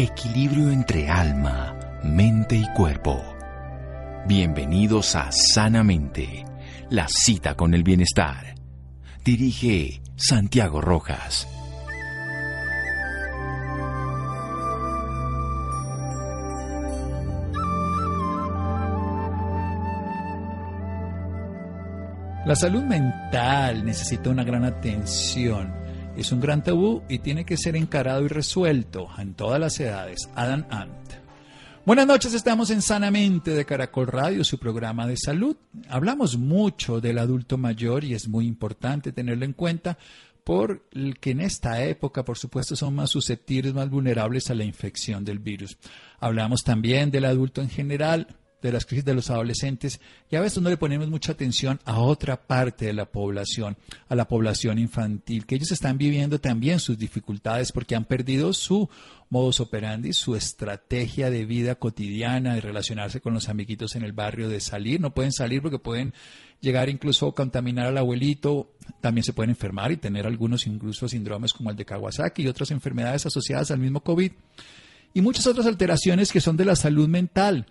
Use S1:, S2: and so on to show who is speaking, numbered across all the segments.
S1: equilibrio entre alma, mente y cuerpo. Bienvenidos a Sanamente, la cita con el bienestar. Dirige Santiago Rojas.
S2: La salud mental necesita una gran atención. Es un gran tabú y tiene que ser encarado y resuelto en todas las edades. Adam Ant. Buenas noches, estamos en Sanamente de Caracol Radio, su programa de salud. Hablamos mucho del adulto mayor y es muy importante tenerlo en cuenta porque en esta época, por supuesto, son más susceptibles, más vulnerables a la infección del virus. Hablamos también del adulto en general, de las crisis de los adolescentes y a veces no le ponemos mucha atención a otra parte de la población, a la población infantil, que ellos están viviendo también sus dificultades porque han perdido su modus operandi, su estrategia de vida cotidiana, de relacionarse con los amiguitos en el barrio, de salir, no pueden salir porque pueden llegar incluso a contaminar al abuelito, también se pueden enfermar y tener algunos incluso síndromes como el de Kawasaki y otras enfermedades asociadas al mismo COVID y muchas otras alteraciones que son de la salud mental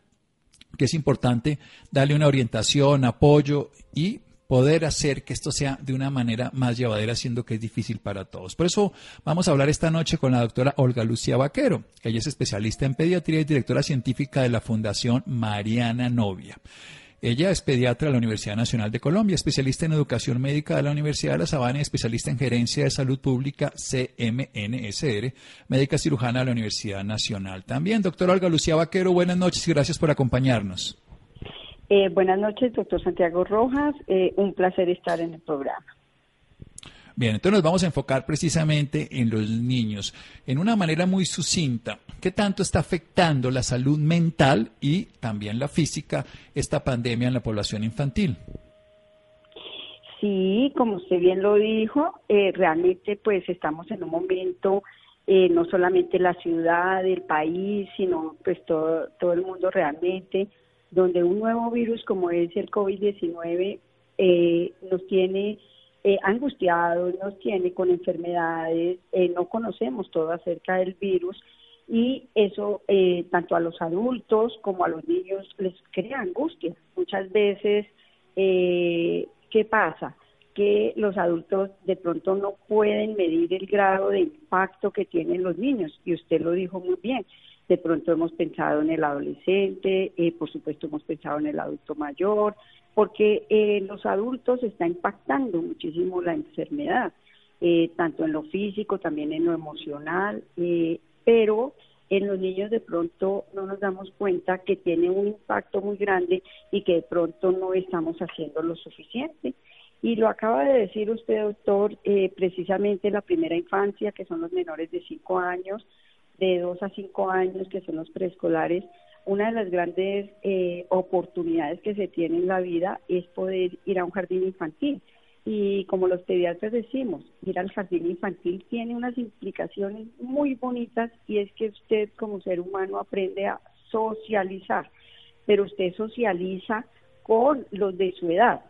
S2: que es importante darle una orientación, apoyo y poder hacer que esto sea de una manera más llevadera, siendo que es difícil para todos. Por eso vamos a hablar esta noche con la doctora Olga Lucía Vaquero. Ella es especialista en pediatría y directora científica de la Fundación Mariana Novia. Ella es pediatra de la Universidad Nacional de Colombia, especialista en educación médica de la Universidad de La Sabana y especialista en gerencia de salud pública CMNSR, médica cirujana de la Universidad Nacional. También, doctora Olga Lucía Vaquero, buenas noches y gracias por acompañarnos.
S3: Eh, buenas noches, doctor Santiago Rojas. Eh, un placer estar en el programa.
S2: Bien, entonces nos vamos a enfocar precisamente en los niños, en una manera muy sucinta. ¿Qué tanto está afectando la salud mental y también la física esta pandemia en la población infantil?
S3: Sí, como usted bien lo dijo, eh, realmente pues estamos en un momento, eh, no solamente la ciudad, el país, sino pues todo, todo el mundo realmente, donde un nuevo virus como es el COVID-19 eh, nos tiene eh, angustiados, nos tiene con enfermedades, eh, no conocemos todo acerca del virus y eso eh, tanto a los adultos como a los niños les crea angustia. Muchas veces, eh, ¿qué pasa? Que los adultos de pronto no pueden medir el grado de impacto que tienen los niños y usted lo dijo muy bien. De pronto hemos pensado en el adolescente, eh, por supuesto hemos pensado en el adulto mayor, porque eh, los adultos está impactando muchísimo la enfermedad, eh, tanto en lo físico, también en lo emocional, eh, pero en los niños de pronto no nos damos cuenta que tiene un impacto muy grande y que de pronto no estamos haciendo lo suficiente. Y lo acaba de decir usted, doctor, precisamente la primera infancia, que son los menores de 5 años, de 2 a 5 años, que son los preescolares, una de las grandes eh, oportunidades que se tiene en la vida es poder ir a un jardín infantil. Y como los pediatras decimos, ir al jardín infantil tiene unas implicaciones muy bonitas y es que usted como ser humano aprende a socializar, pero usted socializa con los de su edad,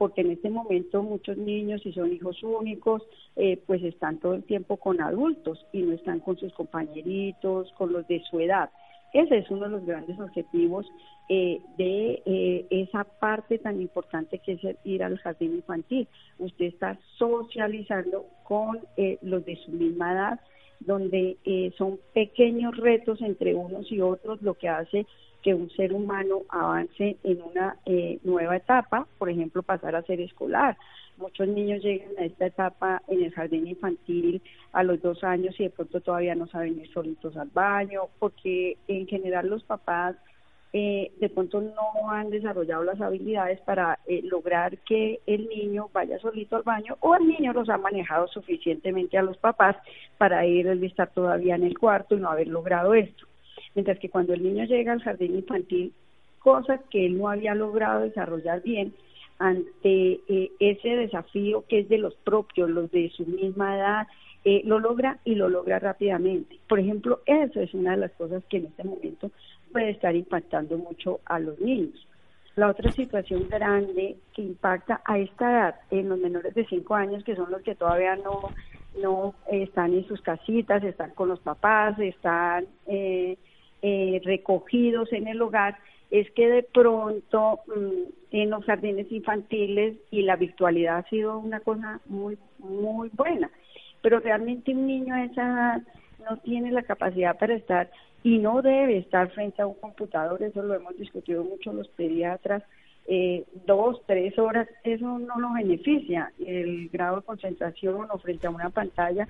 S3: porque en este momento muchos niños, si son hijos únicos, eh, pues están todo el tiempo con adultos y no están con sus compañeritos, con los de su edad. Ese es uno de los grandes objetivos eh, de eh, esa parte tan importante que es ir al jardín infantil. Usted está socializando con eh, los de su misma edad, donde son pequeños retos entre unos y otros, lo que hace que un ser humano avance en una nueva etapa, por ejemplo, pasar a ser escolar. Muchos niños llegan a esta etapa en el jardín infantil a los dos años y de pronto todavía no saben ir solitos al baño, porque en general los papás eh, de pronto no han desarrollado las habilidades para eh, lograr que el niño vaya solito al baño o el niño los ha manejado suficientemente a los papás para ir a estar todavía en el cuarto y no haber logrado esto. Mientras que cuando el niño llega al jardín infantil, cosas que él no había logrado desarrollar bien, ante eh, ese desafío que es de los propios, los de su misma edad, eh, lo logra y lo logra rápidamente. Por ejemplo, eso es una de las cosas que en este momento puede estar impactando mucho a los niños. La otra situación grande que impacta a esta edad, en los menores de 5 años, que son los que todavía no no están en sus casitas, están con los papás, están eh, eh, recogidos en el hogar, es que de pronto mm, en los jardines infantiles y la virtualidad ha sido una cosa muy, muy buena. Pero realmente un niño a esa edad no tiene la capacidad para estar y no debe estar frente a un computador, eso lo hemos discutido mucho los pediatras, eh, dos, tres horas, eso no lo beneficia. El grado de concentración o frente a una pantalla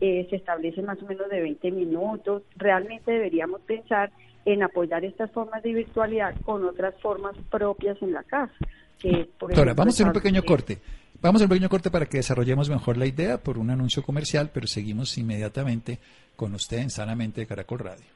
S3: eh, se establece más o menos de 20 minutos. Realmente deberíamos pensar en apoyar estas formas de virtualidad con otras formas propias en la casa. Que,
S2: vamos a hacer un pequeño corte. Vamos a hacer un pequeño corte para que desarrollemos mejor la idea por un anuncio comercial, pero seguimos inmediatamente con usted en Sanamente de Caracol Radio.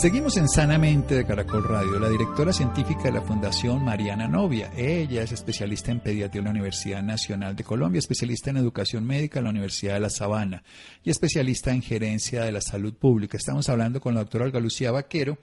S2: Seguimos en Sanamente de Caracol Radio. La directora científica de la Fundación Mariana Novia. Ella es especialista en pediatría en la Universidad Nacional de Colombia, especialista en educación médica en la Universidad de La Sabana y especialista en gerencia de la salud pública. Estamos hablando con la doctora Olga Lucía Vaquero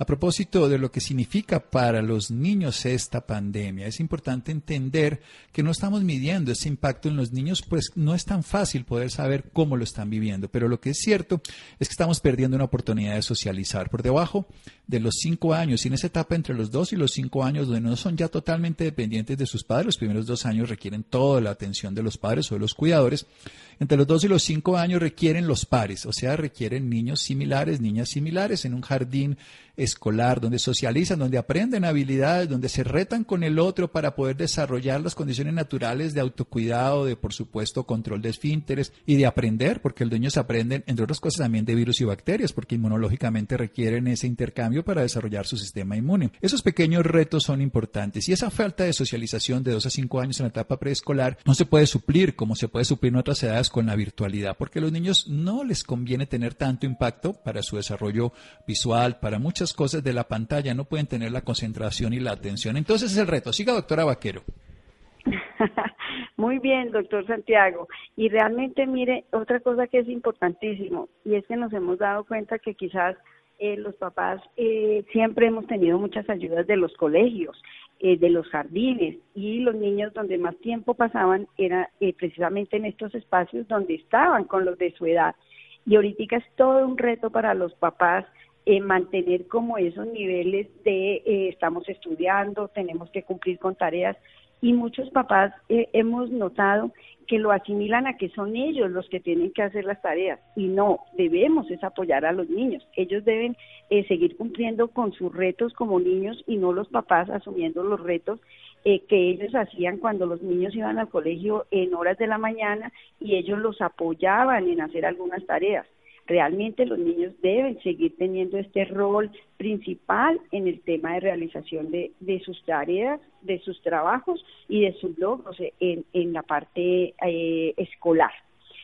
S2: a propósito de lo que significa para los niños esta pandemia, es importante entender que no estamos midiendo ese impacto en los niños, pues no es tan fácil poder saber cómo lo están viviendo, pero lo que es cierto es que estamos perdiendo una oportunidad de socializar. Por debajo de los cinco años, y en esa etapa entre los dos y los cinco años, donde no son ya totalmente dependientes de sus padres, los primeros dos años requieren toda la atención de los padres o de los cuidadores, entre los dos y los cinco años requieren los pares, o sea, requieren niños similares, niñas similares en un jardín escolar, donde socializan, donde aprenden habilidades, donde se retan con el otro para poder desarrollar las condiciones naturales de autocuidado, de por supuesto control de esfínteres y de aprender, porque los niños aprenden, entre otras cosas, también de virus y bacterias, porque inmunológicamente requieren ese intercambio para desarrollar su sistema inmune. Esos pequeños retos son importantes y esa falta de socialización de dos a cinco años en la etapa preescolar no se puede suplir como se puede suplir en otras edades con la virtualidad, porque a los niños no les conviene tener tanto impacto para su desarrollo visual, para muchas cosas de la pantalla, no pueden tener la concentración y la atención. Entonces es el reto. Siga, doctora Vaquero.
S3: Muy bien, doctor Santiago. Y realmente, mire, otra cosa que es importantísimo, y es que nos hemos dado cuenta que quizás eh, los papás eh, siempre hemos tenido muchas ayudas de los colegios, eh, de los jardines, y los niños donde más tiempo pasaban era precisamente en estos espacios donde estaban con los de su edad. Y ahorita es todo un reto para los papás eh, mantener como esos niveles de eh, estamos estudiando, tenemos que cumplir con tareas y muchos papás eh, hemos notado que lo asimilan a que son ellos los que tienen que hacer las tareas y no, debemos es apoyar a los niños. Ellos deben seguir cumpliendo con sus retos como niños y no los papás asumiendo los retos que ellos hacían cuando los niños iban al colegio en horas de la mañana y ellos los apoyaban en hacer algunas tareas realmente los niños deben seguir teniendo este rol principal en el tema de realización de, sus tareas, de sus trabajos y de sus logros en, en la parte eh, escolar.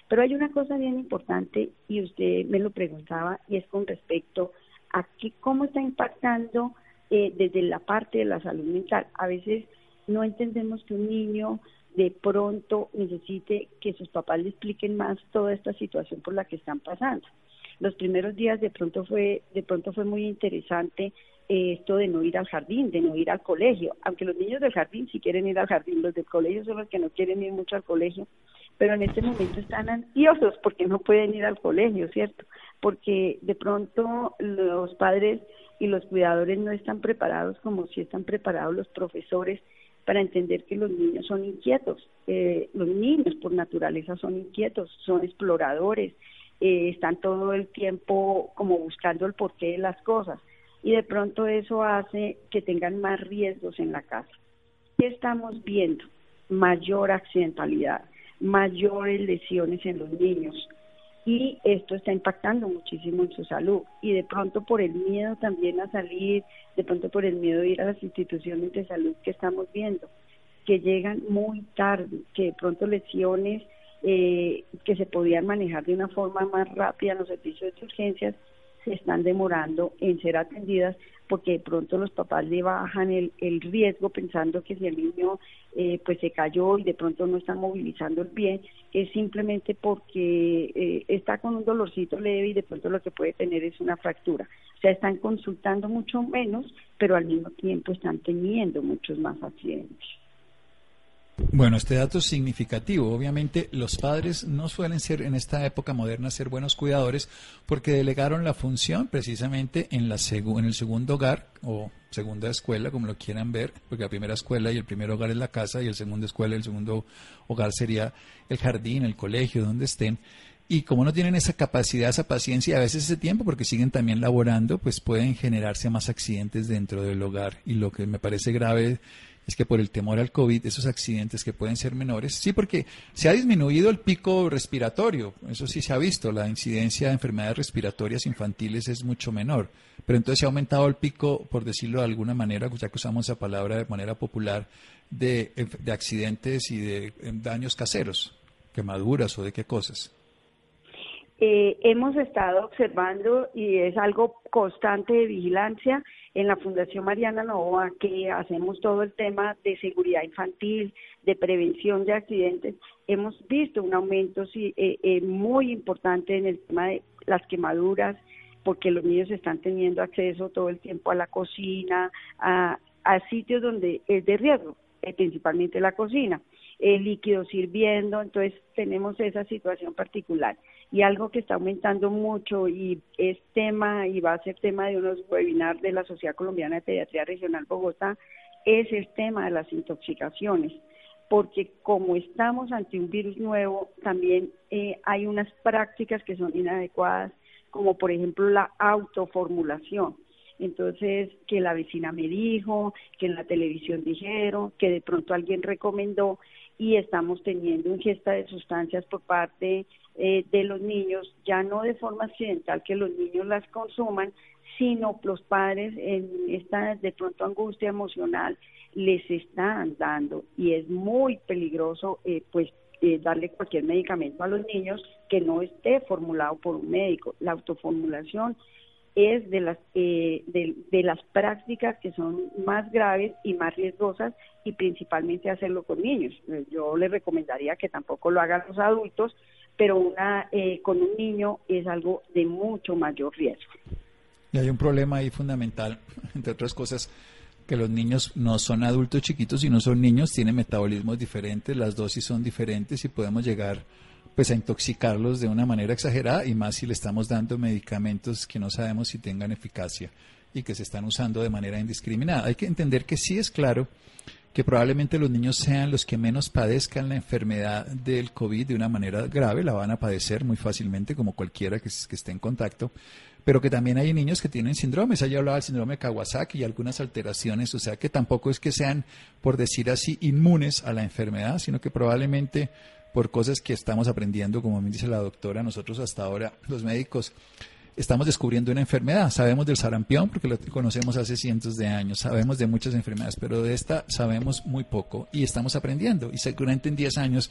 S3: Pero hay una cosa bien importante y usted me lo preguntaba y es con respecto a qué, cómo está impactando eh, desde la parte de la salud mental. A veces no entendemos que un niño de pronto necesite que sus papás le expliquen más toda esta situación por la que están pasando. Los primeros días de pronto fue de pronto fue muy interesante eh, esto de no ir al jardín, de no ir al colegio, aunque los niños del jardín sí quieren ir al jardín, los del colegio son los que no quieren ir mucho al colegio, pero en este momento están ansiosos porque no pueden ir al colegio, ¿cierto? Porque de pronto los padres y los cuidadores no están preparados como si están preparados los profesores para entender que los niños son inquietos. Eh, los niños por naturaleza son inquietos, son exploradores, eh, están todo el tiempo como buscando el porqué de las cosas y de pronto eso hace que tengan más riesgos en la casa. ¿Qué estamos viendo? Mayor accidentalidad, mayores lesiones en los niños, y esto está impactando muchísimo en su salud. Y de pronto por el miedo también a salir, de pronto por el miedo de ir a las instituciones de salud que estamos viendo, que llegan muy tarde, que de pronto lesiones eh, que se podían manejar de una forma más rápida en los servicios de urgencias, se están demorando en ser atendidas porque de pronto los papás le bajan el, el riesgo pensando que si el niño eh, pues se cayó y de pronto no están movilizando el pie, es simplemente porque eh, está con un dolorcito leve y de pronto lo que puede tener es una fractura. O sea, están consultando mucho menos, pero al mismo tiempo están teniendo muchos más accidentes.
S2: Bueno, este dato es significativo. Obviamente los padres no suelen ser en esta época moderna ser buenos cuidadores porque delegaron la función precisamente en, la en el segundo hogar o segunda escuela, como lo quieran ver, porque la primera escuela y el primer hogar es la casa y el segundo escuela y el segundo hogar sería el jardín, el colegio, donde estén. Y como no tienen esa capacidad, esa paciencia a veces ese tiempo, porque siguen también laborando, pues pueden generarse más accidentes dentro del hogar. Y lo que me parece grave es que por el temor al COVID, esos accidentes que pueden ser menores, sí, porque se ha disminuido el pico respiratorio, eso sí se ha visto, la incidencia de enfermedades respiratorias infantiles es mucho menor, pero entonces se ha aumentado el pico, por decirlo de alguna manera, ya que usamos esa palabra de manera popular, de, de accidentes y de daños caseros, quemaduras o de qué cosas.
S3: Eh, hemos estado observando y es algo constante de vigilancia en la Fundación Mariana Novoa que hacemos todo el tema de seguridad infantil, de prevención de accidentes. Hemos visto un aumento sí, eh, eh, muy importante en el tema de las quemaduras, porque los niños están teniendo acceso todo el tiempo a la cocina, a, a sitios donde es de riesgo, principalmente la cocina el líquido sirviendo, entonces tenemos esa situación particular. Y algo que está aumentando mucho y es tema y va a ser tema de unos webinars de la Sociedad Colombiana de Pediatría Regional Bogotá, es el tema de las intoxicaciones porque como estamos ante un virus nuevo, también eh, hay unas prácticas que son inadecuadas, como por ejemplo la autoformulación. Entonces, que la vecina me dijo, que en la televisión dijeron, que de pronto alguien recomendó, y estamos teniendo ingesta de sustancias por parte eh, de los niños, ya no de forma accidental que los niños las consuman, sino los padres en esta de pronto angustia emocional les están dando y es muy peligroso eh, pues eh, darle cualquier medicamento a los niños que no esté formulado por un médico. La autoformulación es de las eh, de, las prácticas que son más graves y más riesgosas y principalmente hacerlo con niños. Eh, yo les recomendaría que tampoco lo hagan los adultos, pero una eh, con un niño es algo de mucho mayor riesgo.
S2: Y hay un problema ahí fundamental, entre otras cosas, que los niños no son adultos chiquitos y no son niños, tienen metabolismos diferentes, las dosis son diferentes y podemos llegar pues a intoxicarlos de una manera exagerada y más si le estamos dando medicamentos que no sabemos si tengan eficacia y que se están usando de manera indiscriminada. Hay que entender que sí es claro que probablemente los niños sean los que menos padezcan la enfermedad del COVID de una manera grave, la van a padecer muy fácilmente como cualquiera que, esté en contacto, pero que también hay niños que tienen síndromes. Allá hablaba del síndrome de Kawasaki y algunas alteraciones, o sea que tampoco es que sean, por decir así, inmunes a la enfermedad, sino que probablemente por cosas que estamos aprendiendo, como me dice la doctora, nosotros hasta ahora, los médicos, estamos descubriendo una enfermedad. Sabemos del sarampión porque lo conocemos hace cientos de años, sabemos de muchas enfermedades, pero de esta sabemos muy poco y estamos aprendiendo. Y seguramente en 10 años,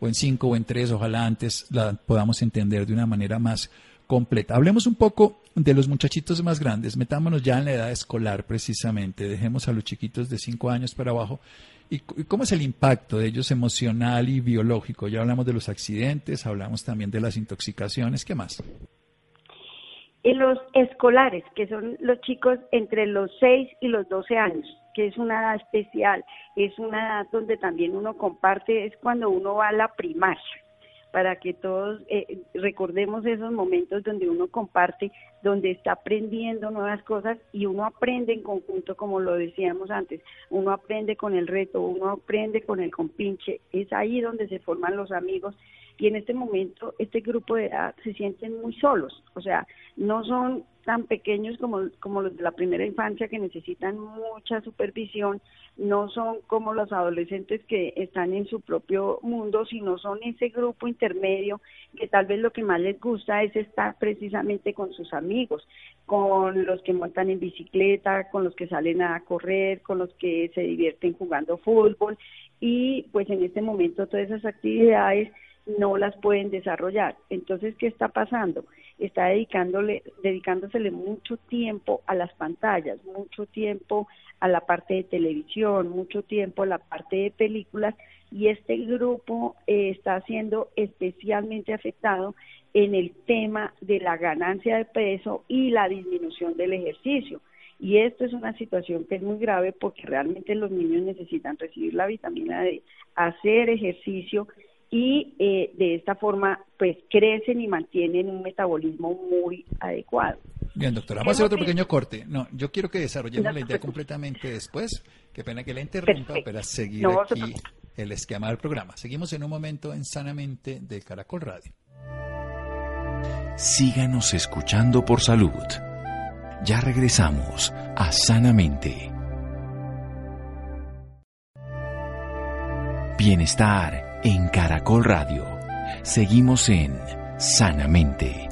S2: o en 5 o en 3, ojalá antes la podamos entender de una manera más completa. Hablemos un poco de los muchachitos más grandes, metámonos ya en la edad escolar precisamente, dejemos a los chiquitos de 5 años para abajo ¿Y cómo es el impacto de ellos emocional y biológico? Ya hablamos de los accidentes, hablamos también de las intoxicaciones, ¿qué más?
S3: Los escolares, que son los chicos entre los 6 y los 12 años, que es una edad especial, es una edad donde también uno comparte, es cuando uno va a la primaria para que todos eh, recordemos esos momentos donde uno comparte, donde está aprendiendo nuevas cosas y uno aprende en conjunto, como lo decíamos antes, uno aprende con el reto, uno aprende con el compinche, es ahí donde se forman los amigos y en este momento este grupo de edad se sienten muy solos, o sea, no son tan pequeños como, como los de la primera infancia que necesitan mucha supervisión, no son como los adolescentes que están en su propio mundo, sino son ese grupo intermedio que tal vez lo que más les gusta es estar precisamente con sus amigos, con los que montan en bicicleta, con los que salen a correr, con los que se divierten jugando fútbol. Y pues en este momento todas esas actividades no las pueden desarrollar. Entonces, ¿qué está pasando? Está dedicándole, dedicándosele mucho tiempo a las pantallas, mucho tiempo a la parte de televisión, mucho tiempo a la parte de películas y este grupo eh, está siendo especialmente afectado en el tema de la ganancia de peso y la disminución del ejercicio. Y esto es una situación que es muy grave porque realmente los niños necesitan recibir la vitamina D, hacer ejercicio y eh, de esta forma pues crecen y mantienen un metabolismo muy adecuado.
S2: Bien, doctora, vamos a hacer otro pequeño corte. No, yo quiero que desarrollemos la idea completamente después. Qué pena que la interrumpa, para seguir aquí el esquema del programa. Seguimos en un momento en Sanamente de Caracol Radio.
S1: Síganos escuchando por salud. Ya regresamos a Sanamente. Bienestar en Caracol Radio. Seguimos en Sanamente.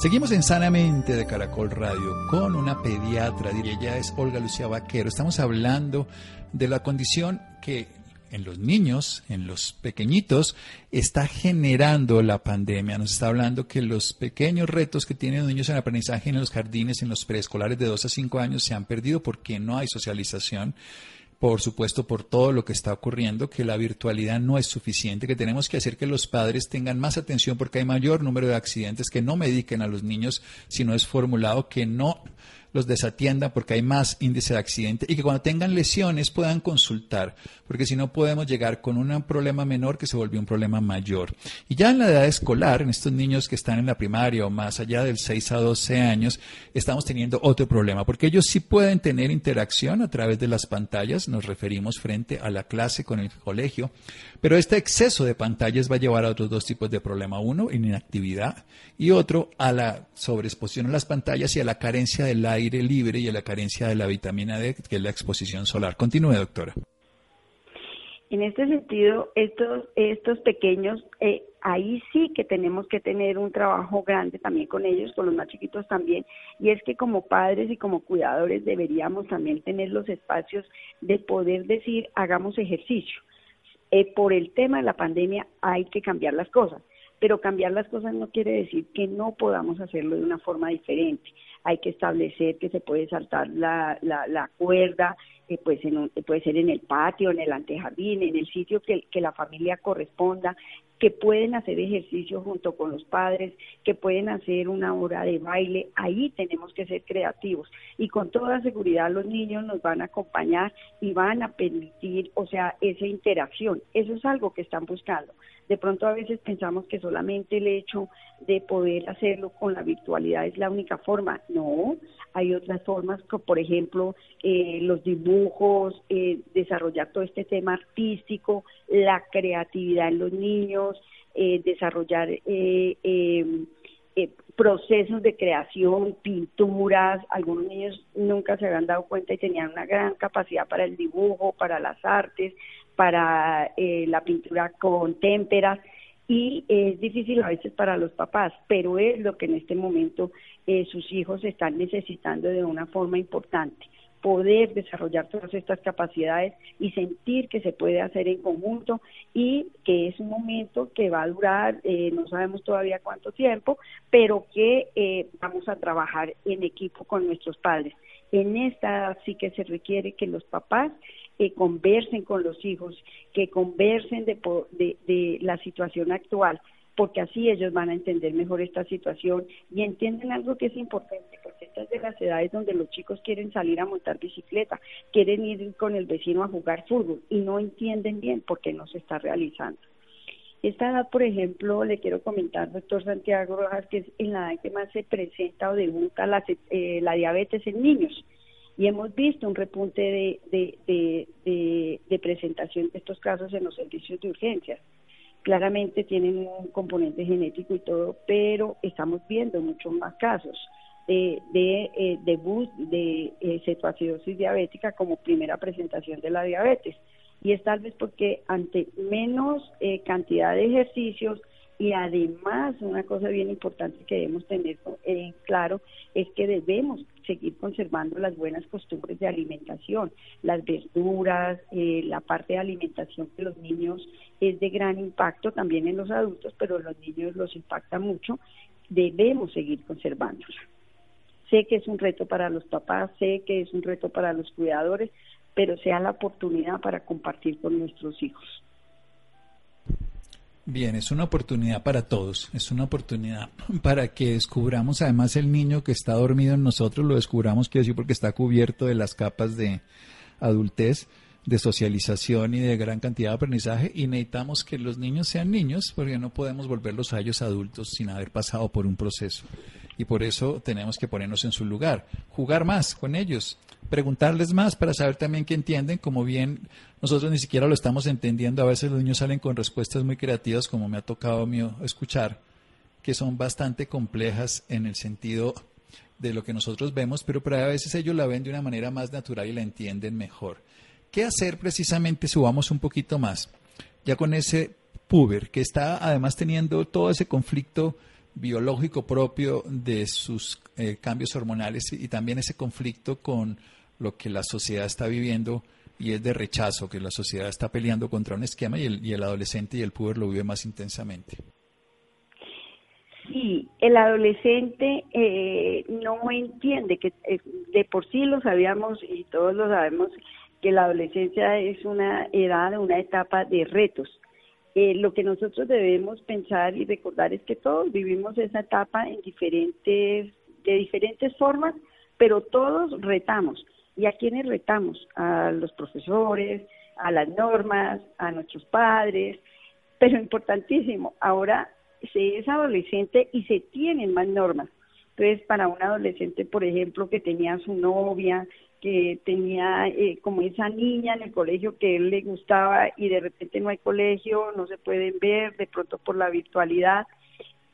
S2: Seguimos en Sanamente de Caracol Radio con una pediatra, y ella es Olga Lucía Vaquero. Estamos hablando de la condición que en los niños, en los pequeñitos, está generando la pandemia. Nos está hablando que los pequeños retos que tienen los niños en aprendizaje en los jardines, en los preescolares de 2 a 5 años, se han perdido porque no hay socialización por supuesto, por todo lo que está ocurriendo, que la virtualidad no es suficiente, que tenemos que hacer que los padres tengan más atención porque hay mayor número de accidentes que no mediquen a los niños si no es formulado, que no los desatiendan porque hay más índice de accidente y que cuando tengan lesiones puedan consultar, porque si no podemos llegar con un problema menor que se volvió un problema mayor. Y ya en la edad escolar, en estos niños que están en la primaria o más allá del 6 a 12 años, estamos teniendo otro problema, porque ellos sí pueden tener interacción a través de las pantallas, nos referimos frente a la clase con el colegio, pero este exceso de pantallas va a llevar a otros dos tipos de problema. Uno, inactividad y otro, a la sobreexposición a las pantallas y a la carencia del aire libre y a la carencia de la vitamina D, que es la exposición solar. Continúe, doctora.
S3: En este sentido, estos, estos pequeños, eh, ahí sí que tenemos que tener un trabajo grande también con ellos, con los más chiquitos también, y es que como padres y como cuidadores deberíamos también tener los espacios de poder decir, hagamos ejercicio eh, por el tema de la pandemia hay que cambiar las cosas, pero cambiar las cosas no quiere decir que no podamos hacerlo de una forma diferente. Hay que establecer que se puede saltar la, la, la cuerda, eh, pues en puede ser en el patio, en el antejardín, en el sitio que, que la familia corresponda, que pueden hacer ejercicio junto con los padres, que pueden hacer una hora de baile, ahí tenemos que ser creativos y con toda seguridad los niños nos van a acompañar y van a permitir, o sea, esa interacción, eso es algo que están buscando. De pronto a veces pensamos que solamente el hecho de poder hacerlo con la virtualidad es la única forma. No, hay otras formas, como por ejemplo eh, los dibujos, eh, desarrollar todo este tema artístico, la creatividad en los niños, eh, desarrollar em, procesos de creación, pinturas. Algunos niños nunca se habían dado cuenta y tenían una gran capacidad para el dibujo, para las artes, para la pintura con témperas y es difícil a veces para los papás, pero es lo que en este momento eh, sus hijos están necesitando de una forma importante poder desarrollar todas estas capacidades y sentir que se puede hacer en conjunto y que es un momento que va a durar, eh, no sabemos todavía cuánto tiempo, pero que eh, vamos a trabajar en equipo con nuestros padres. En esta sí que se requiere que los papás que conversen con los hijos, que conversen de, de, la situación actual, porque así ellos van a entender mejor esta situación y entienden algo que es importante, porque estas es de las edades donde los chicos quieren salir a montar bicicleta, quieren ir con el vecino a jugar fútbol y no entienden bien por qué no se está realizando. Esta edad, por ejemplo, le quiero comentar, doctor Santiago Rojas, que es en la edad que más se presenta o debuta la, eh, la diabetes en niños y hemos visto un repunte de, presentación de estos casos en los servicios de urgencias. Claramente tienen un componente genético y todo, pero estamos viendo muchos más casos de, de eh, debut de eh, diabética como primera presentación de la diabetes. Y es tal vez porque ante menos eh, cantidad de ejercicios, Y además, una cosa bien importante que debemos tener en claro es que debemos seguir conservando las buenas costumbres de alimentación, las verduras, eh, la parte de alimentación que los niños es de gran impacto también en los adultos, pero los niños los impacta mucho, debemos seguir conservándola. Sé que es un reto para los papás, sé que es un reto para los cuidadores, pero sea la oportunidad para compartir con nuestros hijos.
S2: Bien, es una oportunidad para todos, es una oportunidad para que descubramos además el niño que está dormido en nosotros, lo descubramos, quiero decir, porque está cubierto de las capas de adultez, de socialización y de gran cantidad de aprendizaje y necesitamos que los niños sean niños porque no podemos volverlos a ellos adultos sin haber pasado por un proceso. Y por eso tenemos que ponernos en su lugar, jugar más con ellos, preguntarles más para saber también qué entienden, como bien nosotros ni siquiera lo estamos entendiendo, a veces los niños salen con respuestas muy creativas como me ha tocado mío escuchar, que son bastante complejas en el sentido de lo que nosotros vemos, pero, a veces ellos la ven de una manera más natural y la entienden mejor. ¿Qué hacer precisamente? Subamos un poquito más, ya con ese puber que está además teniendo todo ese conflicto biológico propio de sus eh, cambios hormonales y también ese conflicto con lo que la sociedad está viviendo y es de rechazo, que la sociedad está peleando contra un esquema y el, y el adolescente y el puber lo vive más intensamente.
S3: Sí, el adolescente eh, no entiende que eh, de por sí lo sabíamos y todos lo sabemos que la adolescencia es una edad, una etapa de retos. Eh, lo que nosotros debemos pensar y recordar es que todos vivimos esa etapa en diferentes, de diferentes formas, pero todos retamos. ¿Y a quiénes retamos? A los profesores, a las normas, a nuestros padres, pero importantísimo, ahora se es adolescente y se tienen más normas. Entonces, para un adolescente, por ejemplo, que tenía su novia, que tenía eh, como esa niña en el colegio que él le gustaba y de repente no hay colegio, no se pueden ver, de pronto por la virtualidad,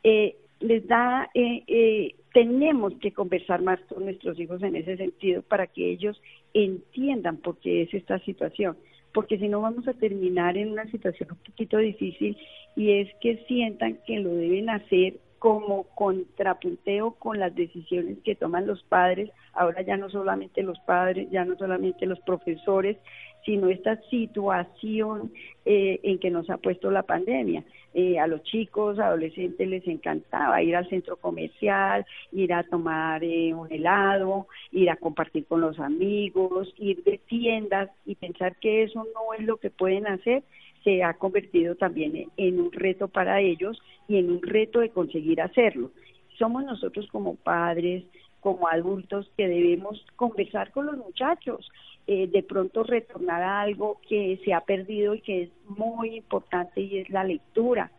S3: eh, les da eh, tenemos que conversar más con nuestros hijos en ese sentido para que ellos entiendan por qué es esta situación, porque si no vamos a terminar en una situación un poquito difícil y es que sientan que lo deben hacer como contrapunteo con las decisiones que toman los padres, ahora ya no solamente los padres, ya no solamente los profesores, sino esta situación eh, en que nos ha puesto la pandemia. Eh, a los chicos, adolescentes les encantaba ir al centro comercial, ir a tomar eh, un helado, ir a compartir con los amigos, ir de tiendas y pensar que eso no es lo que pueden hacer, se ha convertido también en un reto para ellos y en un reto de conseguir hacerlo. Somos nosotros como padres, como adultos que debemos conversar con los muchachos, eh, de pronto retornar a algo que se ha perdido y que es muy importante y es la lectura.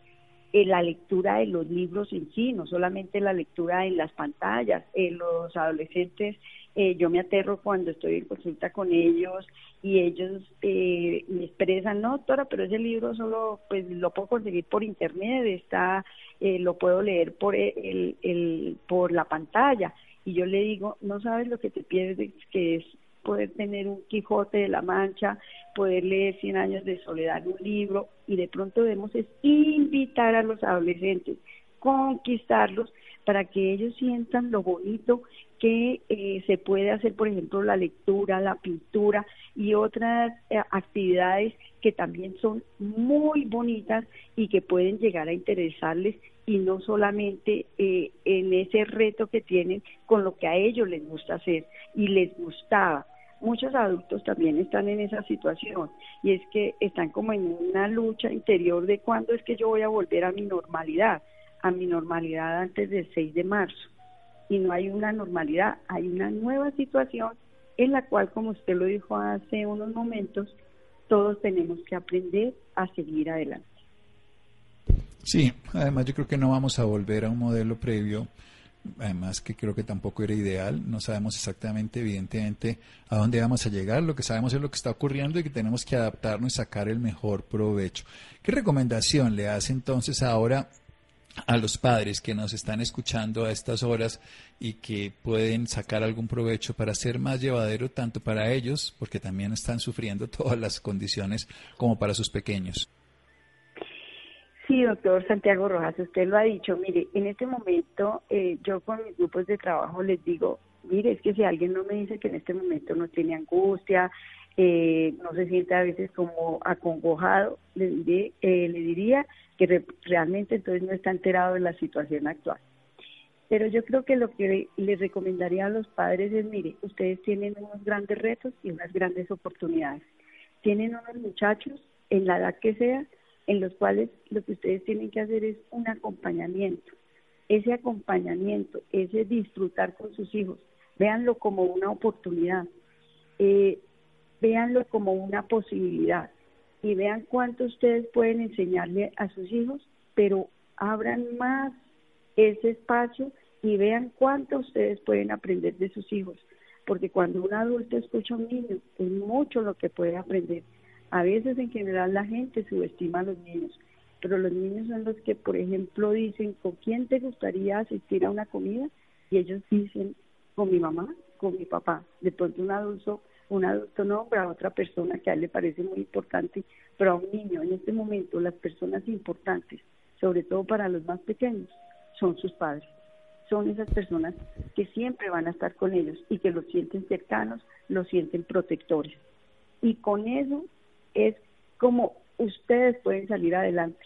S3: Eh, la lectura de los libros en sí, no solamente la lectura en las pantallas. Eh, los adolescentes, yo me aterro cuando estoy en consulta con ellos y ellos me expresan, no, doctora, pero ese libro solo pues lo puedo conseguir por internet, está, lo puedo leer por, el, el, por la pantalla. Y yo le digo, no sabes lo que te pierdes, que es poder tener un Quijote de la Mancha, poder leer Cien años de soledad, un libro, y de pronto debemos es invitar a los adolescentes, conquistarlos para que ellos sientan lo bonito que eh, se puede hacer, por ejemplo, la lectura, la pintura y otras eh, actividades que también son muy bonitas y que pueden llegar a interesarles y no solamente eh, en ese reto que tienen con lo que a ellos les gusta hacer y les gustaba muchos adultos también están en esa situación y es que están como en una lucha interior de cuándo es que yo voy a volver a mi normalidad, a mi normalidad antes del 6 de marzo. Y no hay una normalidad, hay una nueva situación en la cual, como usted lo dijo hace unos momentos, todos tenemos que aprender a seguir adelante.
S2: Sí, además yo creo que no vamos a volver a un modelo previo además que creo que tampoco era ideal, no sabemos exactamente, evidentemente, a dónde vamos a llegar, lo que sabemos es lo que está ocurriendo y que tenemos que adaptarnos y sacar el mejor provecho. ¿Qué recomendación le hace entonces ahora a los padres que nos están escuchando a estas horas y que pueden sacar algún provecho para ser más llevadero tanto para ellos, porque también están sufriendo todas las condiciones, como para sus pequeños?
S3: Sí, doctor Santiago Rojas, usted lo ha dicho. Mire, en este momento eh, yo con mis grupos de trabajo les digo, mire, es que si alguien no me dice que en este momento no tiene angustia, eh, no se siente a veces como acongojado, le, diré, eh, le diría que realmente entonces no está enterado de la situación actual. Pero yo creo que lo que les recomendaría a los padres es, mire, ustedes tienen unos grandes retos y unas grandes oportunidades. Tienen unos muchachos, en la edad que sea, en los cuales lo que ustedes tienen que hacer es un acompañamiento. Ese acompañamiento, ese disfrutar con sus hijos, véanlo como una oportunidad, eh, véanlo como una posibilidad y vean cuánto ustedes pueden enseñarle a sus hijos, pero abran más ese espacio y vean cuánto ustedes pueden aprender de sus hijos, porque cuando un adulto escucha a un niño, es mucho lo que puede aprender. A veces en general la gente subestima a los niños, pero los niños son los que, por ejemplo, dicen, ¿con quién te gustaría asistir a una comida? Y ellos dicen, con mi mamá, con mi papá. De pronto un adulto, un adulto nombra a otra persona que a él le parece muy importante, pero a un niño en este momento las personas importantes, sobre todo para los más pequeños, son sus padres. Son esas personas que siempre van a estar con ellos y que los sienten cercanos, los sienten protectores. Y con eso es como ustedes pueden salir adelante.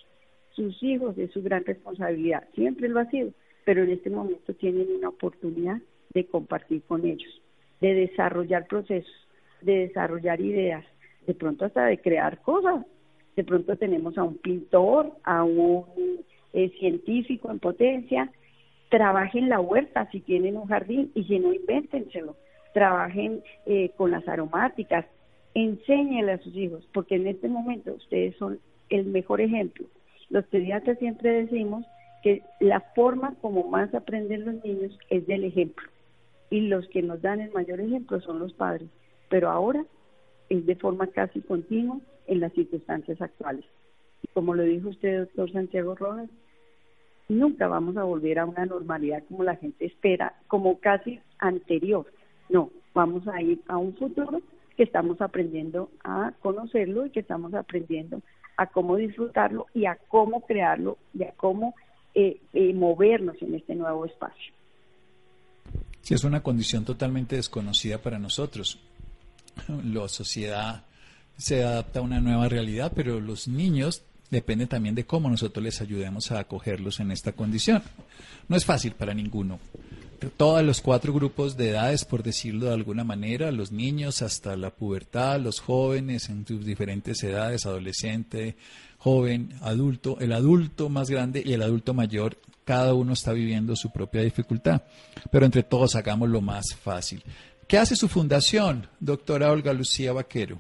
S3: Sus hijos es su gran responsabilidad, siempre lo ha sido, pero en este momento tienen una oportunidad de compartir con ellos, de desarrollar procesos, de desarrollar ideas, de pronto hasta de crear cosas. De pronto tenemos a un pintor, a un eh, científico en potencia, trabajen la huerta si tienen un jardín y si no, invéntenselo. Trabajen eh, con las aromáticas, enséñenle a sus hijos, porque en este momento ustedes son el mejor ejemplo. Los pediatras siempre decimos que la forma como más aprenden los niños es del ejemplo y los que nos dan el mayor ejemplo son los padres, pero ahora es de forma casi continua en las circunstancias actuales. Y como lo dijo usted, doctor Santiago Rojas, nunca vamos a volver a una normalidad como la gente espera, como casi anterior. No, vamos a ir a un futuro que estamos aprendiendo a conocerlo y que estamos aprendiendo a cómo disfrutarlo y a cómo crearlo y a cómo eh, eh, movernos en este nuevo espacio.
S2: Sí, es una condición totalmente desconocida para nosotros. La sociedad se adapta a una nueva realidad, pero los niños depende también de cómo nosotros les ayudemos a acogerlos en esta condición. No es fácil para ninguno. Todos los cuatro grupos de edades, por decirlo de alguna manera, los niños hasta la pubertad, los jóvenes en sus diferentes edades, adolescente, joven, adulto, el adulto más grande y el adulto mayor cada uno está viviendo su propia dificultad, pero entre todos hagamos lo más fácil. ¿Qué hace su fundación, doctora Olga Lucía Vaquero?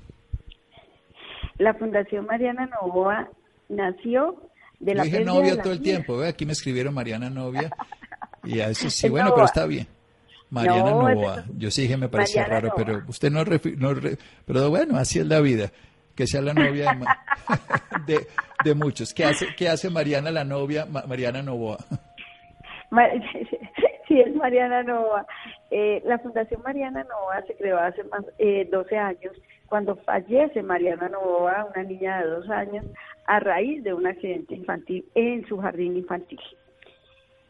S3: La Fundación Mariana Novoa nació de la...
S2: dije novia todo el tiempo, aquí me escribieron Mariana Novia, y a eso sí, bueno, pero está bien. Mariana Novoa, yo sí dije me parecía raro, pero usted no, no pero bueno, así es la vida, que sea la novia de, de muchos. ¿Qué hace, qué hace Mariana, la novia, Mariana Novoa?
S3: Sí, es Mariana Novoa. Eh, la Fundación Mariana Novoa se creó hace más eh, 12 años, cuando fallece Mariana Novoa, una niña de dos años, a raíz de un accidente infantil en su jardín infantil.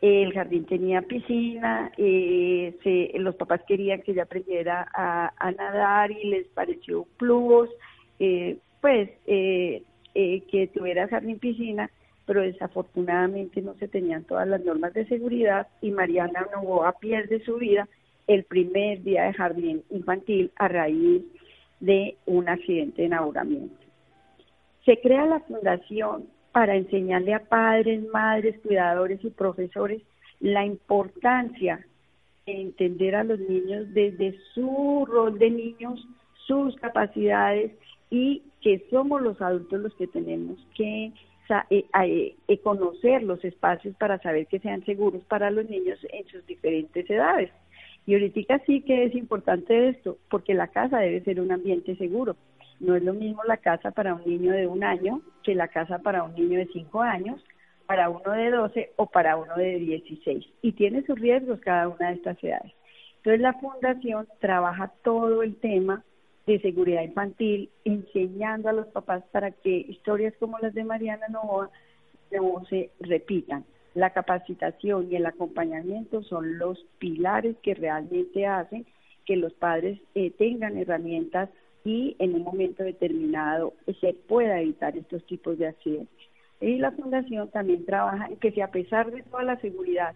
S3: El jardín tenía piscina, eh, se, los papás querían que ella aprendiera a, nadar y les pareció un plus, eh, pues eh, eh, que tuviera jardín piscina, pero desafortunadamente no se tenían todas las normas de seguridad y Mariana Novoa pierde su vida el primer día de jardín infantil a raíz de un accidente de enamoramiento. Se crea la fundación para enseñarle a padres, madres, cuidadores y profesores la importancia de entender a los niños desde su rol de niños, sus capacidades y que somos los adultos los que tenemos que eh, eh, eh, conocer los espacios para saber que sean seguros para los niños en sus diferentes edades. Y ahorita sí que es importante esto, porque la casa debe ser un ambiente seguro. No es lo mismo la casa para un niño de un año que la casa para un niño de cinco años, para uno de doce o para uno de dieciséis. Y tiene sus riesgos cada una de estas edades. Entonces la fundación trabaja todo el tema de seguridad infantil, enseñando a los papás para que historias como las de Mariana Novoa no se repitan. La capacitación y el acompañamiento son los pilares que realmente hacen que los padres eh, tengan herramientas y en un momento determinado se pueda evitar estos tipos de accidentes. Y la fundación también trabaja en que si a pesar de toda la seguridad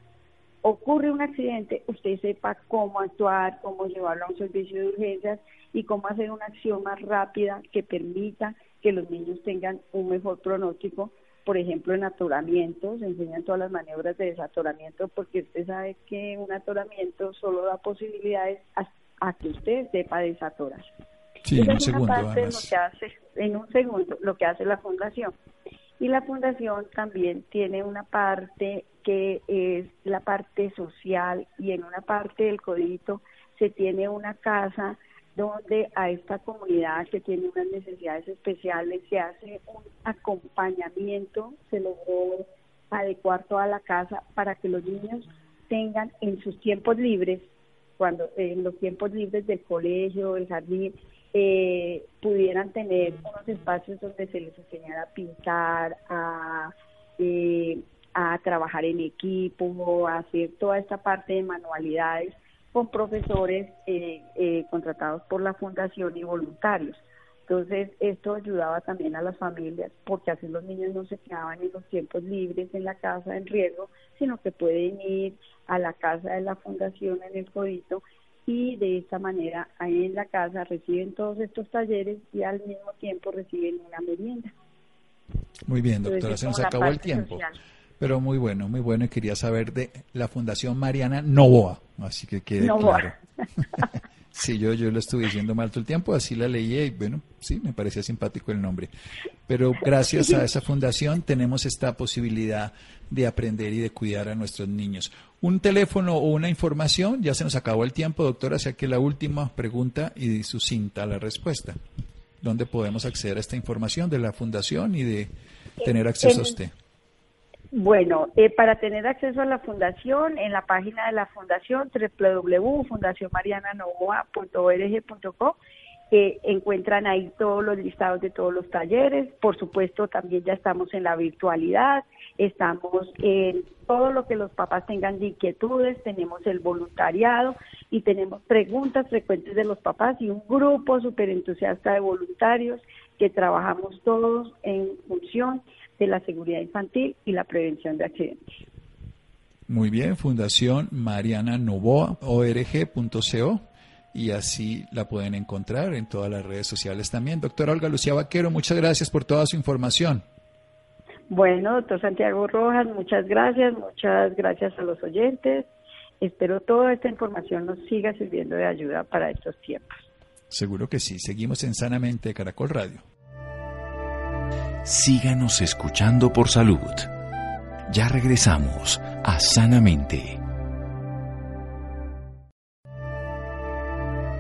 S3: ocurre un accidente, usted sepa cómo actuar, cómo llevarlo a un servicio de urgencias y cómo hacer una acción más rápida que permita que los niños tengan un mejor pronóstico. Por ejemplo, en atoramiento, se enseñan todas las maniobras de desatoramiento porque usted sabe que un atoramiento solo da posibilidades a, que usted sepa desatorar.
S2: Sí, en un segundo.
S3: en un segundo, lo que hace la fundación. Y la fundación también tiene una parte que es la parte social y en una parte del codito se tiene una casa donde a esta comunidad que tiene unas necesidades especiales se hace un acompañamiento, se logró adecuar toda la casa para que los niños tengan en sus tiempos libres, cuando en los tiempos libres del colegio, del jardín, eh, pudieran tener unos espacios donde se les enseñara a pintar, a, eh, a trabajar en equipo, a hacer toda esta parte de manualidades con profesores eh, eh, contratados por la fundación y voluntarios. Entonces, esto ayudaba también a las familias, porque así los niños no se quedaban en los tiempos libres en la casa en riesgo, sino que pueden ir a la casa de la fundación en el codito y de esta manera ahí en la casa reciben todos estos talleres y al mismo tiempo reciben una merienda.
S2: Muy bien, doctora, se nos acabó el tiempo. Pero muy bueno, muy bueno. Y quería saber de la Fundación Mariana Novoa. Así que quede claro. sí, yo, yo lo estuve diciendo mal todo el tiempo, así la leí y bueno, sí, me parecía simpático el nombre. Pero gracias a esa fundación tenemos esta posibilidad de aprender y de cuidar a nuestros niños. Un teléfono o una información, ya se nos acabó el tiempo, doctora, así que la última pregunta y sucinta la respuesta. ¿Dónde podemos acceder a esta información de la fundación y de tener acceso a usted?
S3: Bueno, eh, para tener acceso a la fundación, en la página de la fundación www.fundacionmariananovoa.org.co eh, encuentran ahí todos los listados de todos los talleres. Por supuesto, también ya estamos en la virtualidad, estamos en todo lo que los papás tengan de inquietudes, tenemos el voluntariado y tenemos preguntas frecuentes de los papás y un grupo súper entusiasta de voluntarios que trabajamos todos en función de la seguridad infantil y la prevención de accidentes.
S2: Muy bien, Fundación Mariana Novoa, org.co, y así la pueden encontrar en todas las redes sociales también. Doctora Olga Lucía Vaquero, muchas gracias por toda su información.
S3: Bueno, doctor Santiago Rojas, muchas gracias, muchas gracias a los oyentes. Espero toda esta información nos siga sirviendo de ayuda para estos tiempos.
S2: Seguro que sí. Seguimos en Sanamente Caracol Radio
S1: síganos escuchando por salud. Ya regresamos a Sanamente.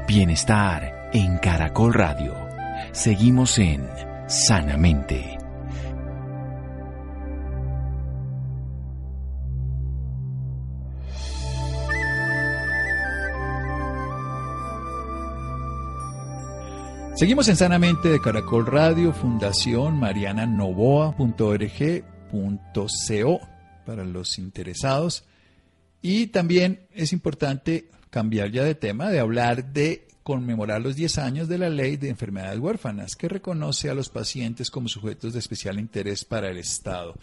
S1: Bienestar en Caracol Radio. Seguimos en Sanamente.
S2: Seguimos en Sanamente de Caracol Radio, Fundación Mariana Novoa.org.co para los interesados. Y también es importante cambiar ya de tema, de hablar de conmemorar los 10 años de la ley de enfermedades huérfanas, que reconoce a los pacientes como sujetos de especial interés para el Estado.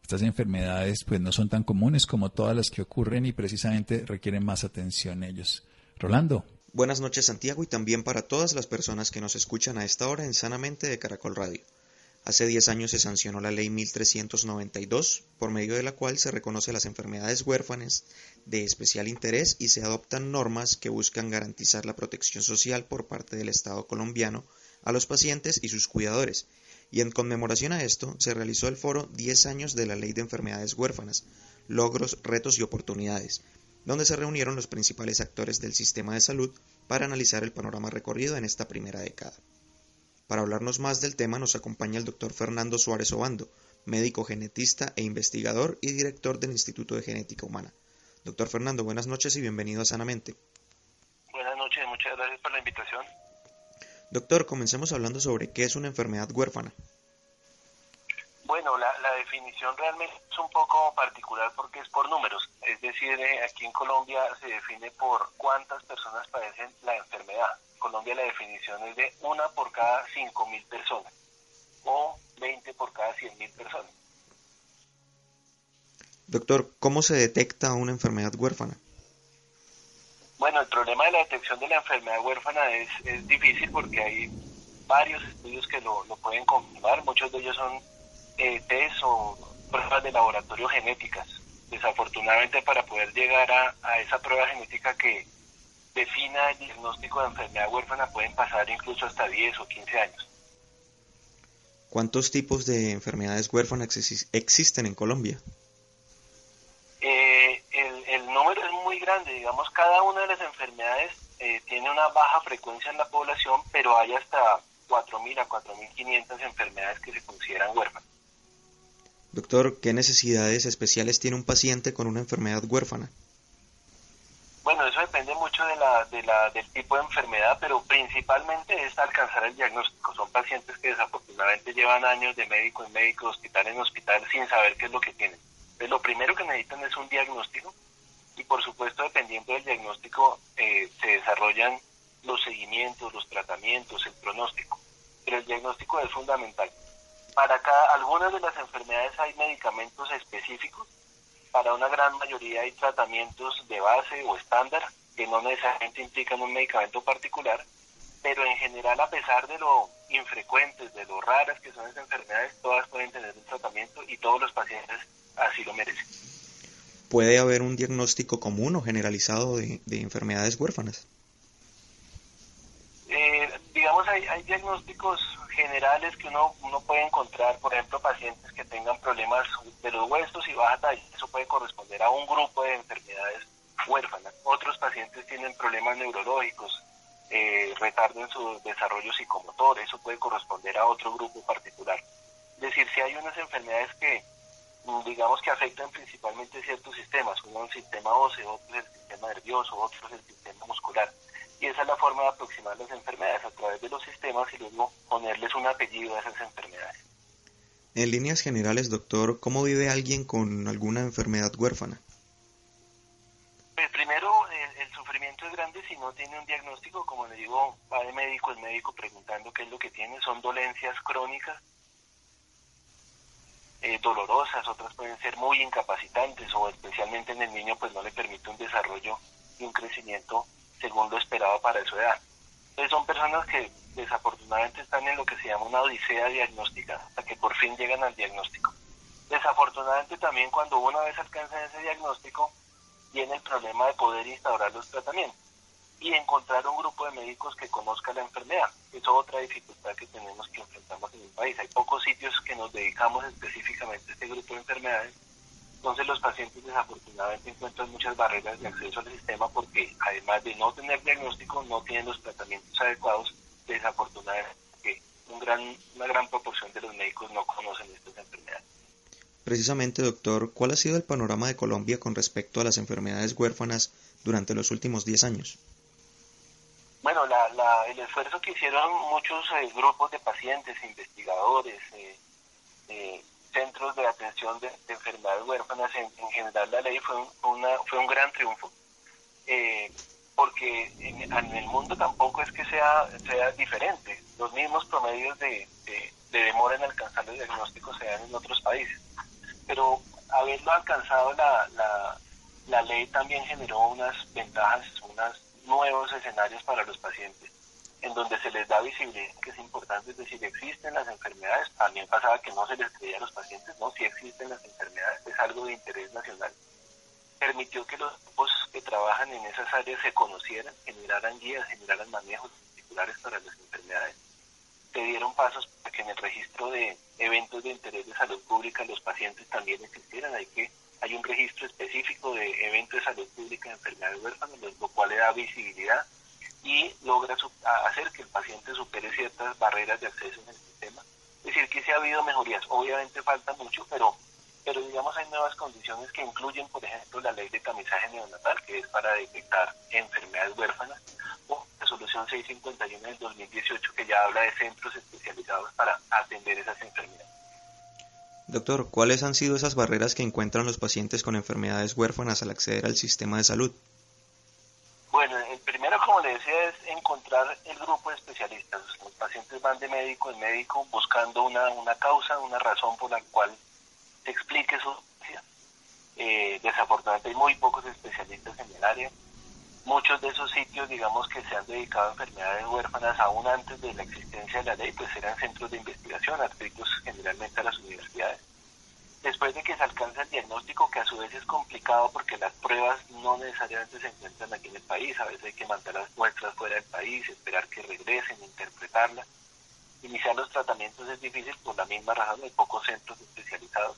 S2: Estas enfermedades pues no son tan comunes como todas las que ocurren y precisamente requieren más atención ellos. Rolando.
S4: Buenas noches Santiago y también para todas las personas que nos escuchan a esta hora en Sanamente de Caracol Radio. Hace 10 años se sancionó la Ley 1392, por medio de la cual se reconoce las enfermedades huérfanas de especial interés y se adoptan normas que buscan garantizar la protección social por parte del Estado colombiano a los pacientes y sus cuidadores. Y en conmemoración a esto se realizó el foro 10 años de la Ley de Enfermedades Huérfanas, logros, retos y oportunidades, donde se reunieron los principales actores del sistema de salud para analizar el panorama recorrido en esta primera década. Para hablarnos más del tema nos acompaña el doctor Fernando Suárez Obando, médico genetista e investigador y director del Instituto de Genética Humana. Doctor Fernando, buenas noches y bienvenido a Sanamente.
S5: Buenas noches, muchas gracias por la invitación.
S4: Doctor, comencemos hablando sobre qué es una enfermedad huérfana.
S5: Bueno, la, definición realmente es un poco particular porque es por números. Es decir, eh, aquí en Colombia se define por cuántas personas padecen la enfermedad. En Colombia la definición es de una por cada 5.000 personas o 20 por cada 100.000 personas.
S4: Doctor, ¿cómo se detecta una enfermedad huérfana?
S5: Bueno, el problema de la detección de la enfermedad huérfana es, es difícil porque hay varios estudios que lo, lo pueden confirmar. Muchos de ellos son eh, test o pruebas de laboratorio genéticas. Desafortunadamente para poder llegar a, a esa prueba genética que defina el diagnóstico de enfermedad huérfana pueden pasar incluso hasta 10 o 15 años.
S4: ¿Cuántos tipos de enfermedades huérfanas existen en Colombia?
S5: Eh, el, el, número es muy grande, digamos, cada una de las enfermedades eh, tiene una baja frecuencia en la población, pero hay hasta 4.000 a 4.500 enfermedades que se consideran huérfanas.
S4: Doctor, ¿qué necesidades especiales tiene un paciente con una enfermedad huérfana?
S5: Bueno, eso depende mucho de la, de la, del tipo de enfermedad, pero principalmente es alcanzar el diagnóstico. Son pacientes que desafortunadamente llevan años de médico en médico, hospital en hospital, sin saber qué es lo que tienen. Lo primero que necesitan es un diagnóstico y, por supuesto, dependiendo del diagnóstico, eh, se desarrollan los seguimientos, los tratamientos, el pronóstico. Pero el diagnóstico es fundamental. Para cada, algunas de las enfermedades hay medicamentos específicos, para una gran mayoría hay tratamientos de base o estándar que no necesariamente implican un medicamento particular, pero en general a pesar de lo infrecuentes, de lo raras que son esas enfermedades, todas pueden tener un tratamiento y todos los pacientes así lo merecen.
S4: ¿Puede haber un diagnóstico común o generalizado de enfermedades huérfanas?
S5: digamos, hay, hay diagnósticos generales que uno, uno puede encontrar, por ejemplo, pacientes que tengan problemas de los huesos y baja talla. Eso puede corresponder a un grupo de enfermedades huérfanas. Otros pacientes tienen problemas neurológicos, eh, retardo en su desarrollo psicomotor. Eso puede corresponder a otro grupo particular. Es decir, si hay unas enfermedades que, digamos, que afectan principalmente ciertos sistemas, uno es el sistema óseo, otro es el sistema nervioso, otro es el sistema muscular y esa es la forma de aproximar las enfermedades a través de los sistemas y luego ponerles un apellido a esas enfermedades.
S4: En líneas generales, doctor, ¿cómo vive alguien con alguna enfermedad huérfana?
S5: Pues primero, el, sufrimiento es grande si no tiene un diagnóstico, como le digo, va de médico en médico preguntando qué es lo que tiene, son dolencias crónicas, eh, dolorosas, otras pueden ser muy incapacitantes o especialmente en el niño pues no le permite un desarrollo y un crecimiento según lo esperado para su edad. Entonces son personas que desafortunadamente están en lo que se llama una odisea diagnóstica, hasta que por fin llegan al diagnóstico. Desafortunadamente también cuando una vez alcanzan ese diagnóstico, viene el problema de poder instaurar los tratamientos y encontrar un grupo de médicos que conozca la enfermedad. Es otra dificultad que tenemos que enfrentamos en el país. Hay pocos sitios que nos dedicamos específicamente a este grupo de enfermedades entonces los pacientes desafortunadamente encuentran muchas barreras de acceso al sistema porque además de no tener diagnóstico, no tienen los tratamientos adecuados, desafortunadamente un gran, una gran proporción de los médicos no conocen estas enfermedades.
S4: Precisamente, doctor, ¿cuál ha sido el panorama de Colombia con respecto a las enfermedades huérfanas durante los últimos 10 años?
S5: Bueno, la, el esfuerzo que hicieron muchos eh, grupos de pacientes, investigadores, eh, eh, centros de atención de, enfermedades huérfanas, en, general la ley fue un, una, fue un gran triunfo, eh, porque en, el mundo tampoco es que sea, sea diferente. Los mismos promedios de, demora en alcanzar los diagnósticos se dan en otros países. Pero haberlo alcanzado la, la, la ley también generó unas ventajas, unos nuevos escenarios para los pacientes en donde se les da visibilidad, que es importante, es decir, existen las enfermedades, también pasaba que no se les creía a los pacientes, no, si existen las enfermedades, es algo de interés nacional. Permitió que los grupos que trabajan en esas áreas se conocieran, generaran guías, generaran manejos particulares para las enfermedades. Se dieron pasos para que en el registro de eventos de interés de salud pública los pacientes también existieran. Hay que hay un registro específico de eventos de salud pública de enfermedades huérfanas, lo cual le da visibilidad y logra hacer que el paciente supere ciertas barreras de acceso en el sistema. Es decir, que sí ha habido mejorías. Obviamente falta mucho, pero, pero digamos hay nuevas condiciones que incluyen, por ejemplo, la ley de tamizaje neonatal, que es para detectar enfermedades huérfanas, o la resolución 651 del 2018, que ya habla de centros especializados para atender esas enfermedades.
S4: Doctor, ¿cuáles han sido esas barreras que encuentran los pacientes con enfermedades huérfanas al acceder al sistema de salud?
S5: Bueno, el primero, como le decía, es encontrar el grupo de especialistas. Los pacientes van de médico en médico buscando una, una causa, una razón por la cual se explique su eh, desafortunadamente hay muy pocos especialistas en el área. Muchos de esos sitios, digamos, que se han dedicado a enfermedades huérfanas aún antes de la existencia de la ley, pues eran centros de investigación adscritos generalmente a las universidades. Después de que se alcanza el diagnóstico, que a su vez es complicado porque las pruebas no necesariamente se encuentran aquí en el país, a veces hay que mandar las muestras fuera del país, esperar que regresen, interpretarlas. Iniciar los tratamientos es difícil por la misma razón, hay pocos centros especializados.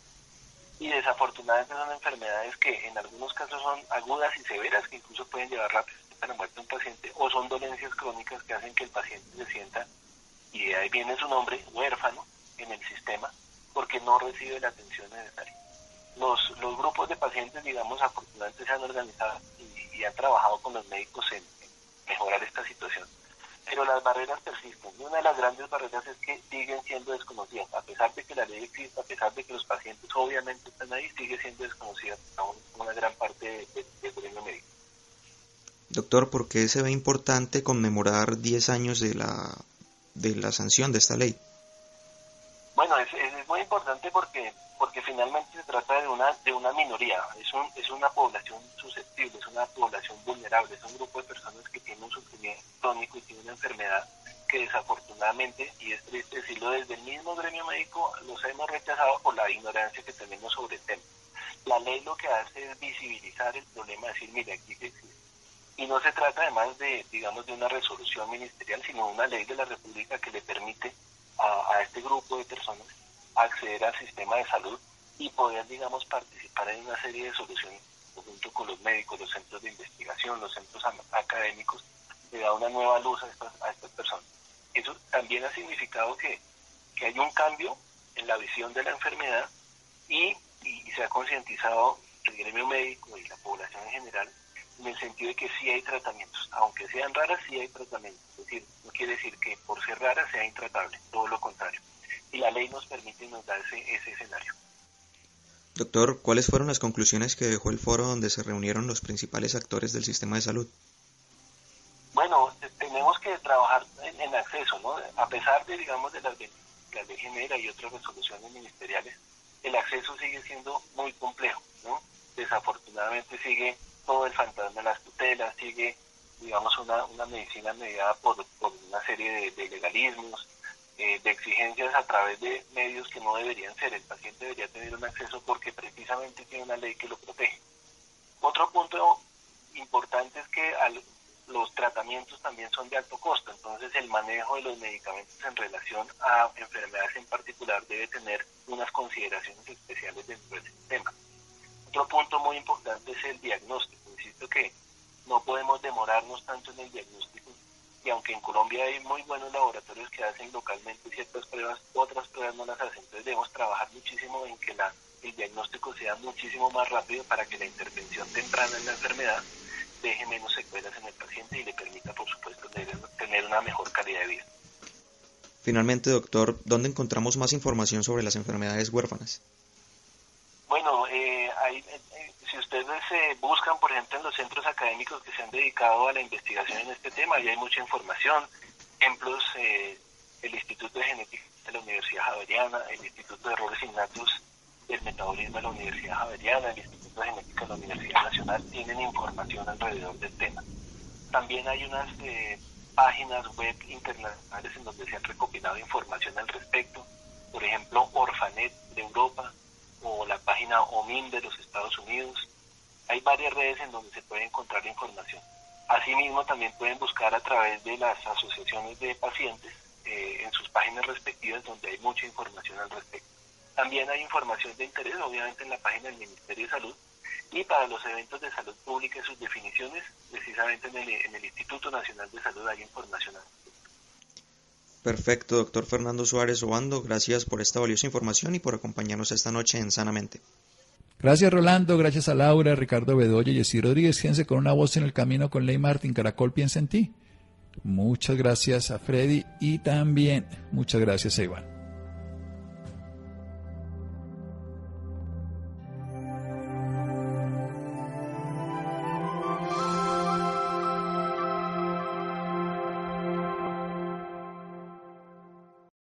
S5: Y desafortunadamente son enfermedades que en algunos casos son agudas y severas que incluso pueden llevar rápido a la muerte de un paciente o son dolencias crónicas que hacen que el paciente se sienta, y de ahí viene su nombre, huérfano en el sistema no recibe la atención necesaria. Los, los grupos de pacientes, digamos, afortunadamente se han organizado y, han trabajado con los médicos en mejorar esta situación pero las barreras persisten. Y una de las grandes barreras es que siguen siendo desconocidas. A pesar de que la ley existe, a pesar de que los pacientes obviamente están ahí, sigue siendo desconocida para una gran parte del gobierno médico.
S4: Doctor, ¿por qué se ve importante conmemorar 10 años de la, de la sanción de esta ley?
S5: Bueno, es, es muy importante porque porque finalmente se trata de una de una minoría, es, un, es una población susceptible, es una población vulnerable, es un grupo de personas que tienen un sufrimiento crónico y tienen una enfermedad que desafortunadamente, y es triste decirlo, desde el mismo gremio médico los hemos rechazado por la ignorancia que tenemos sobre el tema. La ley lo que hace es visibilizar el problema, decir, mire, aquí existe. Y no se trata además de, digamos, de una resolución ministerial, sino una ley de la República que le permite a, este grupo de personas acceder al sistema de salud y poder, digamos, participar en una serie de soluciones junto con los médicos, los centros de investigación, los centros académicos, le da una nueva luz a estas, a estas personas. Eso también ha significado que, que hay un cambio en la visión de la enfermedad y, y, se ha concientizado el gremio médico y la población en general en el sentido de que sí hay tratamientos, aunque sean raras, sí hay tratamientos. Es decir, no quiere decir que por ser rara sea intratable, todo lo contrario y la ley nos permite y nos da ese, ese escenario.
S4: Doctor, ¿cuáles fueron las conclusiones que dejó el foro donde se reunieron los principales actores del sistema de salud?
S5: Bueno, tenemos que trabajar en, acceso, ¿no? A pesar de, digamos, de las de, las de Genera y otras resoluciones ministeriales, el acceso sigue siendo muy complejo, ¿no? Desafortunadamente sigue todo el fantasma de las tutelas, sigue, digamos, una, una medicina mediada por, por una serie de legalismos, eh, de exigencias a través de medios que no deberían ser. El paciente debería tener un acceso porque precisamente tiene una ley que lo protege. Otro punto importante es que los tratamientos también son de alto costo, entonces el manejo de los medicamentos en relación a enfermedades en particular debe tener unas consideraciones especiales dentro del sistema. Otro punto muy importante es el diagnóstico. Insisto que no podemos demorarnos tanto en el diagnóstico y aunque en Colombia hay muy buenos laboratorios que hacen localmente ciertas pruebas, otras pruebas no las hacen. Entonces debemos trabajar muchísimo en que la, el diagnóstico sea muchísimo más rápido para que la intervención temprana en la enfermedad deje menos secuelas en el paciente y le permita, por supuesto, tener una mejor calidad de vida.
S4: Finalmente, doctor, ¿dónde encontramos más información sobre las enfermedades huérfanas?
S5: Bueno, eh, hay, si ustedes eh, buscan, por ejemplo, en los centros académicos que se han dedicado a la investigación en este tema, ahí hay mucha información. Ejemplos, eh, el Instituto de Genética de la Universidad Javeriana, el Instituto de Errores Innatos del Metabolismo de la Universidad Javeriana, el Instituto de Genética de la Universidad Nacional, tienen información alrededor del tema. También hay unas eh, páginas web internacionales en donde se han recopilado información al respecto. Por ejemplo, Orfanet de Europa, o la página OMIN de los Estados Unidos. Hay varias redes en donde se puede encontrar información. Asimismo, también pueden buscar a través de las asociaciones de pacientes eh, en sus páginas respectivas donde hay mucha información al respecto. También hay información de interés, obviamente, en la página del Ministerio de Salud y para los eventos de salud pública y sus definiciones, precisamente en el, en el Instituto Nacional de Salud hay información.
S4: Perfecto, doctor Fernando Suárez Obando, gracias por esta valiosa información y por acompañarnos esta noche en Sanamente.
S2: Gracias Rolando, gracias a Laura, Ricardo Bedoya Jessy Rodríguez. Fíjense con una voz en el camino con Ley Martín. Caracol piensa en ti. Muchas gracias a Freddy y también muchas gracias a Iván.